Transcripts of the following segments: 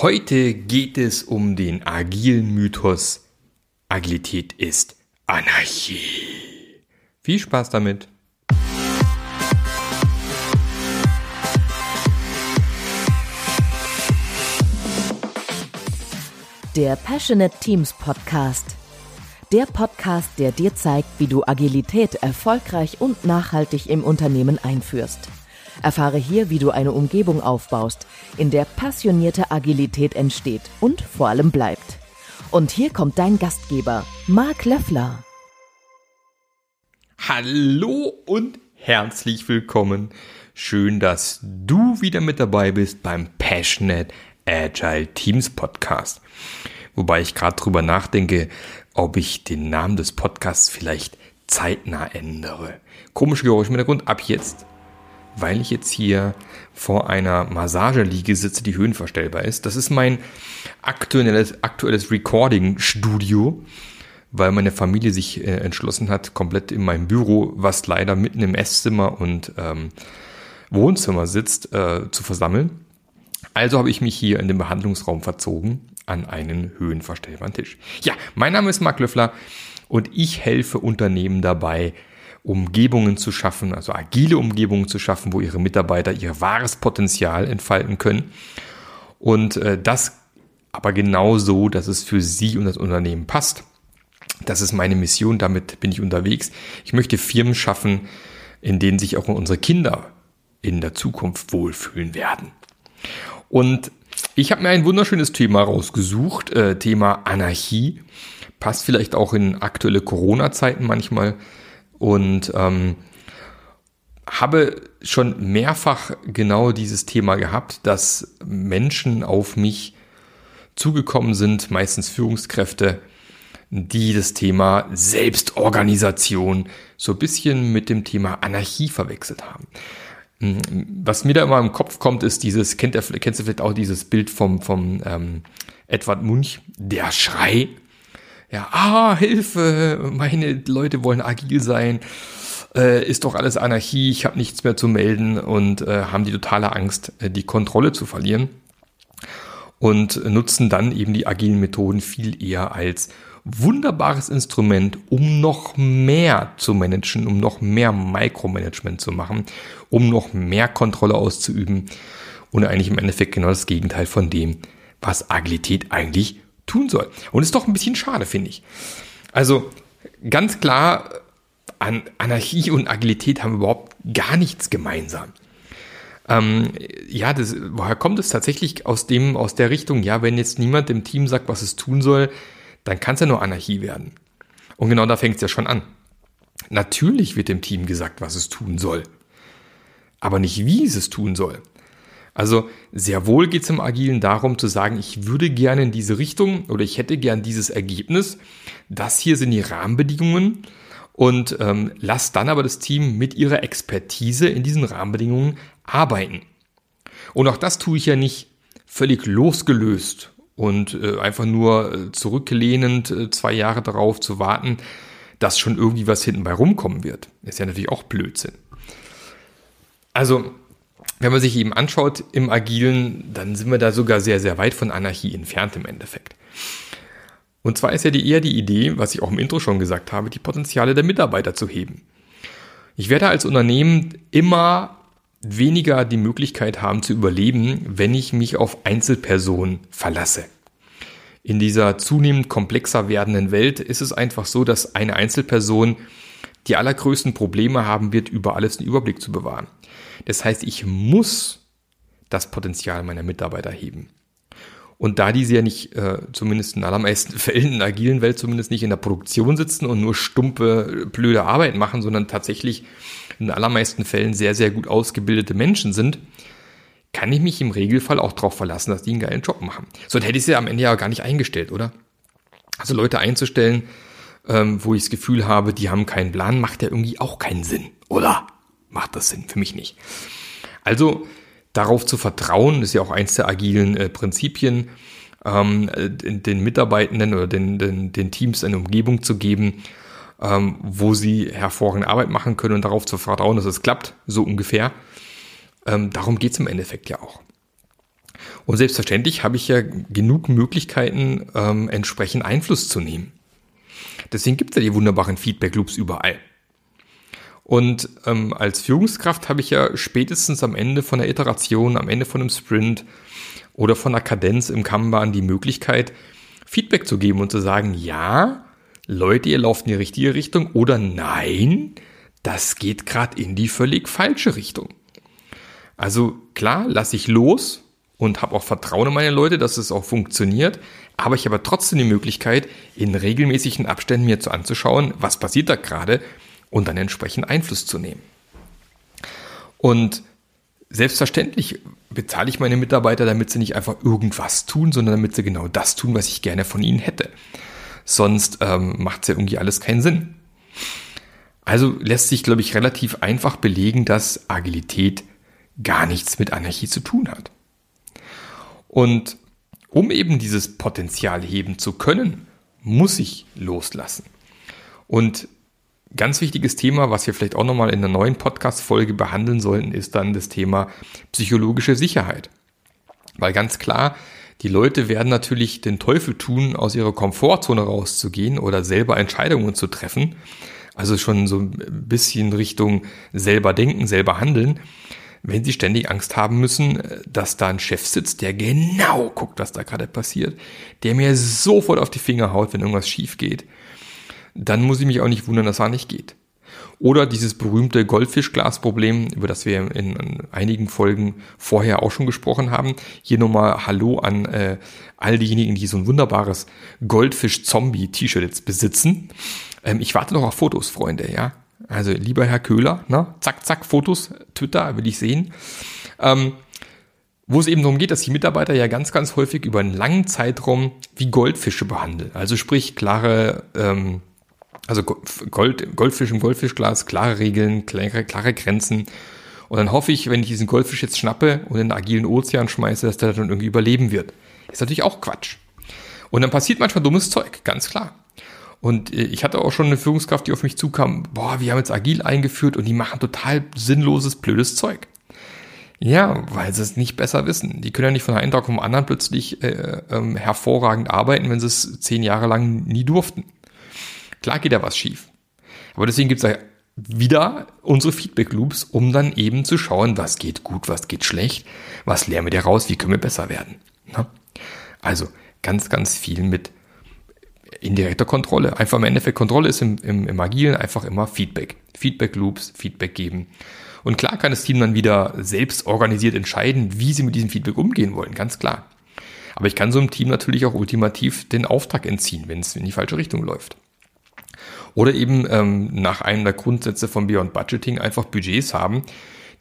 Heute geht es um den agilen Mythos. Agilität ist Anarchie. Viel Spaß damit. Der Passionate Teams Podcast. Der Podcast, der dir zeigt, wie du Agilität erfolgreich und nachhaltig im Unternehmen einführst. Erfahre hier, wie du eine Umgebung aufbaust, in der passionierte Agilität entsteht und vor allem bleibt. Und hier kommt dein Gastgeber, Marc Löffler. Hallo und herzlich willkommen. Schön, dass du wieder mit dabei bist beim Passionate Agile Teams Podcast. Wobei ich gerade drüber nachdenke, ob ich den Namen des Podcasts vielleicht zeitnah ändere. Komische Geräusche im Hintergrund, ab jetzt weil ich jetzt hier vor einer Massageliege sitze, die höhenverstellbar ist. Das ist mein aktuelles, aktuelles Recording-Studio, weil meine Familie sich äh, entschlossen hat, komplett in meinem Büro, was leider mitten im Esszimmer und ähm, Wohnzimmer sitzt, äh, zu versammeln. Also habe ich mich hier in den Behandlungsraum verzogen an einen höhenverstellbaren Tisch. Ja, mein Name ist Marc Löffler und ich helfe Unternehmen dabei, Umgebungen zu schaffen, also agile Umgebungen zu schaffen, wo ihre Mitarbeiter ihr wahres Potenzial entfalten können. Und äh, das aber genau so, dass es für sie und das Unternehmen passt. Das ist meine Mission, damit bin ich unterwegs. Ich möchte Firmen schaffen, in denen sich auch unsere Kinder in der Zukunft wohlfühlen werden. Und ich habe mir ein wunderschönes Thema rausgesucht, äh, Thema Anarchie. Passt vielleicht auch in aktuelle Corona-Zeiten manchmal und ähm, habe schon mehrfach genau dieses Thema gehabt, dass Menschen auf mich zugekommen sind, meistens Führungskräfte, die das Thema Selbstorganisation so ein bisschen mit dem Thema Anarchie verwechselt haben. Was mir da immer im Kopf kommt, ist dieses, kennt ihr, kennst du vielleicht auch dieses Bild vom, vom ähm, Edward Munch, der Schrei, ja, ah, Hilfe, meine Leute wollen agil sein, äh, ist doch alles Anarchie, ich habe nichts mehr zu melden und äh, haben die totale Angst, äh, die Kontrolle zu verlieren und nutzen dann eben die agilen Methoden viel eher als wunderbares Instrument, um noch mehr zu managen, um noch mehr Micromanagement zu machen, um noch mehr Kontrolle auszuüben und eigentlich im Endeffekt genau das Gegenteil von dem, was Agilität eigentlich tun soll. Und ist doch ein bisschen schade, finde ich. Also ganz klar, an Anarchie und Agilität haben überhaupt gar nichts gemeinsam. Ähm, ja, das, woher kommt es tatsächlich aus dem, aus der Richtung, ja, wenn jetzt niemand dem Team sagt, was es tun soll, dann kann es ja nur Anarchie werden. Und genau da fängt es ja schon an. Natürlich wird dem Team gesagt, was es tun soll. Aber nicht, wie es es tun soll. Also sehr wohl geht es im Agilen darum zu sagen, ich würde gerne in diese Richtung oder ich hätte gern dieses Ergebnis. Das hier sind die Rahmenbedingungen und ähm, lasst dann aber das Team mit ihrer Expertise in diesen Rahmenbedingungen arbeiten. Und auch das tue ich ja nicht völlig losgelöst und äh, einfach nur äh, zurücklehnend äh, zwei Jahre darauf zu warten, dass schon irgendwie was hinten bei rumkommen wird. Ist ja natürlich auch Blödsinn. Also wenn man sich eben anschaut im Agilen, dann sind wir da sogar sehr, sehr weit von Anarchie entfernt im Endeffekt. Und zwar ist ja die, eher die Idee, was ich auch im Intro schon gesagt habe, die Potenziale der Mitarbeiter zu heben. Ich werde als Unternehmen immer weniger die Möglichkeit haben zu überleben, wenn ich mich auf Einzelpersonen verlasse. In dieser zunehmend komplexer werdenden Welt ist es einfach so, dass eine Einzelperson die allergrößten Probleme haben wird, über alles einen Überblick zu bewahren. Das heißt, ich muss das Potenzial meiner Mitarbeiter heben. Und da diese ja nicht, äh, zumindest in allermeisten Fällen, in der agilen Welt zumindest nicht in der Produktion sitzen und nur stumpe, blöde Arbeit machen, sondern tatsächlich in allermeisten Fällen sehr, sehr gut ausgebildete Menschen sind, kann ich mich im Regelfall auch darauf verlassen, dass die einen geilen Job machen. Sonst hätte ich sie ja am Ende ja gar nicht eingestellt, oder? Also Leute einzustellen, ähm, wo ich das Gefühl habe, die haben keinen Plan, macht ja irgendwie auch keinen Sinn, oder? Macht das Sinn? Für mich nicht. Also darauf zu vertrauen, ist ja auch eins der agilen äh, Prinzipien, ähm, den Mitarbeitenden oder den, den, den Teams eine Umgebung zu geben, ähm, wo sie hervorragende Arbeit machen können und darauf zu vertrauen, dass es klappt, so ungefähr. Ähm, darum geht's im Endeffekt ja auch. Und selbstverständlich habe ich ja genug Möglichkeiten, ähm, entsprechend Einfluss zu nehmen. Deswegen gibt es ja die wunderbaren Feedback-Loops überall. Und ähm, als Führungskraft habe ich ja spätestens am Ende von der Iteration, am Ende von einem Sprint oder von einer Kadenz im Kanban die Möglichkeit, Feedback zu geben und zu sagen, ja, Leute, ihr lauft in die richtige Richtung oder nein, das geht gerade in die völlig falsche Richtung. Also klar, lasse ich los und habe auch Vertrauen in meine Leute, dass es auch funktioniert, aber ich habe trotzdem die Möglichkeit, in regelmäßigen Abständen mir zu anzuschauen, was passiert da gerade und dann entsprechend Einfluss zu nehmen. Und selbstverständlich bezahle ich meine Mitarbeiter, damit sie nicht einfach irgendwas tun, sondern damit sie genau das tun, was ich gerne von ihnen hätte. Sonst ähm, macht es ja irgendwie alles keinen Sinn. Also lässt sich, glaube ich, relativ einfach belegen, dass Agilität gar nichts mit Anarchie zu tun hat. Und um eben dieses Potenzial heben zu können, muss ich loslassen. Und ganz wichtiges Thema, was wir vielleicht auch nochmal in einer neuen Podcast-Folge behandeln sollten, ist dann das Thema psychologische Sicherheit. Weil ganz klar, die Leute werden natürlich den Teufel tun, aus ihrer Komfortzone rauszugehen oder selber Entscheidungen zu treffen. Also schon so ein bisschen Richtung selber denken, selber handeln, wenn sie ständig Angst haben müssen, dass da ein Chef sitzt, der genau guckt, was da gerade passiert, der mir sofort auf die Finger haut, wenn irgendwas schief geht, dann muss ich mich auch nicht wundern, dass er nicht geht. Oder dieses berühmte Goldfischglas-Problem, über das wir in, einigen Folgen vorher auch schon gesprochen haben. Hier nochmal Hallo an äh, all diejenigen, die so ein wunderbares Goldfisch-Zombie-T-Shirt besitzen. Ähm, ich warte noch auf Fotos, Freunde, ja. Also lieber Herr Köhler, ne? zack, zack, Fotos, Twitter, will ich sehen. Ähm, wo es eben darum geht, dass die Mitarbeiter ja ganz, ganz häufig über einen langen Zeitraum wie Goldfische behandeln. Also sprich klare, ähm, also Gold, Goldfisch im Goldfischglas, klare Regeln, klare, klare Grenzen. Und dann hoffe ich, wenn ich diesen Goldfisch jetzt schnappe und in den agilen Ozean schmeiße, dass der dann irgendwie überleben wird. Ist natürlich auch Quatsch. Und dann passiert manchmal dummes Zeug, ganz klar. Und äh, ich hatte auch schon eine Führungskraft, die auf mich zukam, boah, wir haben jetzt agil eingeführt und die machen total sinnloses, blödes Zeug. Ja, weil sie es nicht besser wissen. Die können ja nicht von einem Tag vom anderen plötzlich äh, ähm, hervorragend arbeiten, wenn sie es zehn Jahre lang nie durften. Klar geht da was schief. Aber deswegen gibt es ja wieder unsere Feedback-Loops, um dann eben zu schauen, was geht gut, was geht schlecht, was lernen wir daraus, wie können wir besser werden. Na? Also ganz, ganz viel mit indirekter Kontrolle. Einfach im Endeffekt Kontrolle ist im, im, im Agilen einfach immer Feedback. Feedback-Loops, Feedback geben. Und klar kann das Team dann wieder selbst organisiert entscheiden, wie sie mit diesem Feedback umgehen wollen, ganz klar. Aber ich kann so einem Team natürlich auch ultimativ den Auftrag entziehen, wenn es in die falsche Richtung läuft. Oder eben ähm, nach einem der Grundsätze von Beyond Budgeting einfach Budgets haben,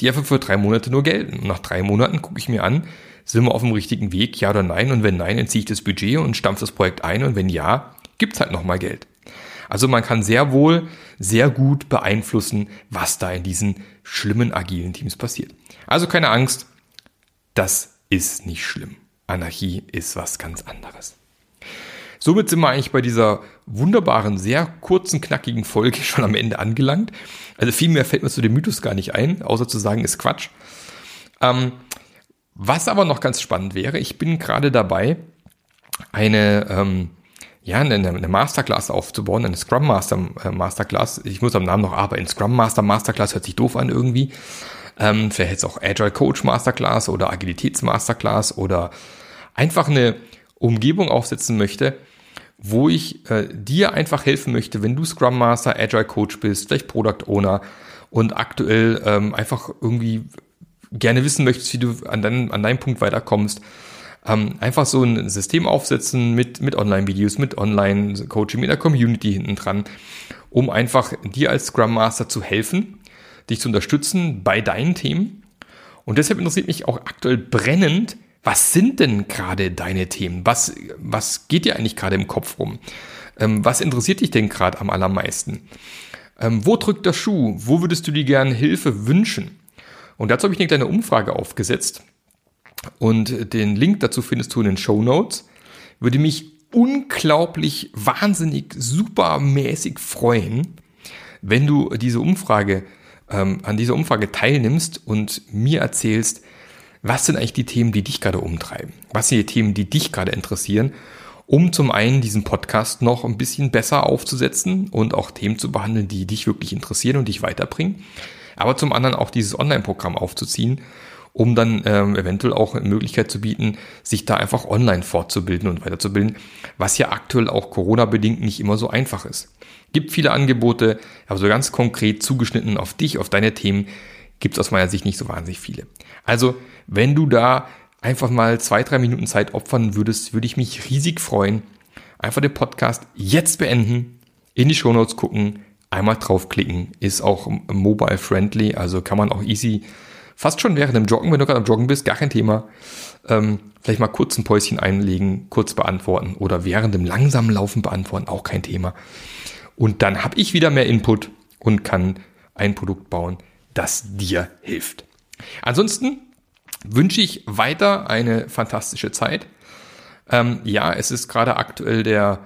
die einfach für drei Monate nur gelten. Und nach drei Monaten gucke ich mir an, sind wir auf dem richtigen Weg, ja oder nein? Und wenn nein, entziehe ich das Budget und stampfe das Projekt ein. Und wenn ja, gibt's halt nochmal Geld. Also man kann sehr wohl sehr gut beeinflussen, was da in diesen schlimmen agilen Teams passiert. Also keine Angst, das ist nicht schlimm. Anarchie ist was ganz anderes. Somit sind wir eigentlich bei dieser wunderbaren, sehr kurzen, knackigen Folge schon am Ende angelangt. Also viel mehr fällt mir zu dem Mythos gar nicht ein, außer zu sagen, ist Quatsch. Ähm, was aber noch ganz spannend wäre, ich bin gerade dabei, eine ähm, ja, eine, eine Masterclass aufzubauen, eine Scrum Master äh, Masterclass. Ich muss am Namen noch arbeiten. Scrum Master Masterclass hört sich doof an irgendwie. Ähm, vielleicht jetzt auch Agile Coach Masterclass oder Agilitäts Masterclass oder einfach eine Umgebung aufsetzen möchte, wo ich äh, dir einfach helfen möchte, wenn du Scrum Master, Agile Coach bist, vielleicht Product Owner und aktuell ähm, einfach irgendwie gerne wissen möchtest, wie du an, dein, an deinem Punkt weiterkommst ähm, einfach so ein System aufsetzen mit, mit Online-Videos, mit Online-Coaching, mit der Community hinten dran, um einfach dir als Scrum Master zu helfen, dich zu unterstützen bei deinen Themen. Und deshalb interessiert mich auch aktuell brennend, was sind denn gerade deine Themen? Was, was geht dir eigentlich gerade im Kopf rum? Ähm, was interessiert dich denn gerade am allermeisten? Ähm, wo drückt der Schuh? Wo würdest du dir gerne Hilfe wünschen? Und dazu habe ich eine kleine Umfrage aufgesetzt. Und den Link dazu findest du in den Show Notes. Würde mich unglaublich, wahnsinnig, supermäßig freuen, wenn du diese Umfrage, ähm, an dieser Umfrage teilnimmst und mir erzählst, was sind eigentlich die Themen, die dich gerade umtreiben? Was sind die Themen, die dich gerade interessieren? Um zum einen diesen Podcast noch ein bisschen besser aufzusetzen und auch Themen zu behandeln, die dich wirklich interessieren und dich weiterbringen. Aber zum anderen auch dieses Online-Programm aufzuziehen, um dann ähm, eventuell auch eine Möglichkeit zu bieten, sich da einfach online fortzubilden und weiterzubilden, was ja aktuell auch Corona-bedingt nicht immer so einfach ist. Gibt viele Angebote, aber so ganz konkret zugeschnitten auf dich, auf deine Themen, gibt es aus meiner Sicht nicht so wahnsinnig viele. Also, wenn du da einfach mal zwei, drei Minuten Zeit opfern würdest, würde ich mich riesig freuen. Einfach den Podcast jetzt beenden, in die Shownotes gucken, einmal draufklicken, ist auch mobile friendly, also kann man auch easy fast schon während dem Joggen, wenn du gerade am Joggen bist, gar kein Thema. Ähm, vielleicht mal kurz ein Päuschen einlegen, kurz beantworten oder während dem langsamen Laufen beantworten, auch kein Thema. Und dann habe ich wieder mehr Input und kann ein Produkt bauen, das dir hilft. Ansonsten wünsche ich weiter eine fantastische Zeit. Ähm, ja, es ist gerade aktuell der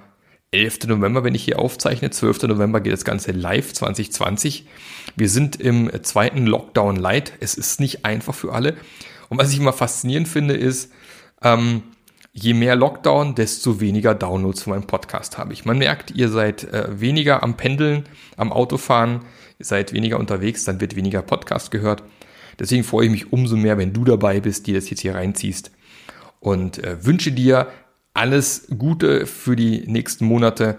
11. November, wenn ich hier aufzeichne. 12. November geht das Ganze live 2020. Wir sind im zweiten Lockdown Light. Es ist nicht einfach für alle. Und was ich immer faszinierend finde, ist, ähm, je mehr Lockdown, desto weniger Downloads von meinem Podcast habe ich. Man merkt, ihr seid äh, weniger am Pendeln, am Autofahren, seid weniger unterwegs, dann wird weniger Podcast gehört. Deswegen freue ich mich umso mehr, wenn du dabei bist, die das jetzt hier reinziehst. Und äh, wünsche dir alles Gute für die nächsten Monate.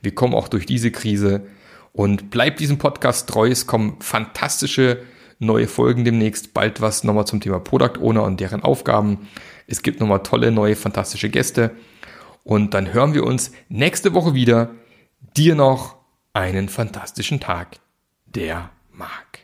Wir kommen auch durch diese Krise. Und bleib diesem Podcast treu. Es kommen fantastische neue Folgen demnächst. Bald was nochmal zum Thema Product Owner und deren Aufgaben. Es gibt nochmal tolle, neue, fantastische Gäste. Und dann hören wir uns nächste Woche wieder. Dir noch einen fantastischen Tag. Der Marc.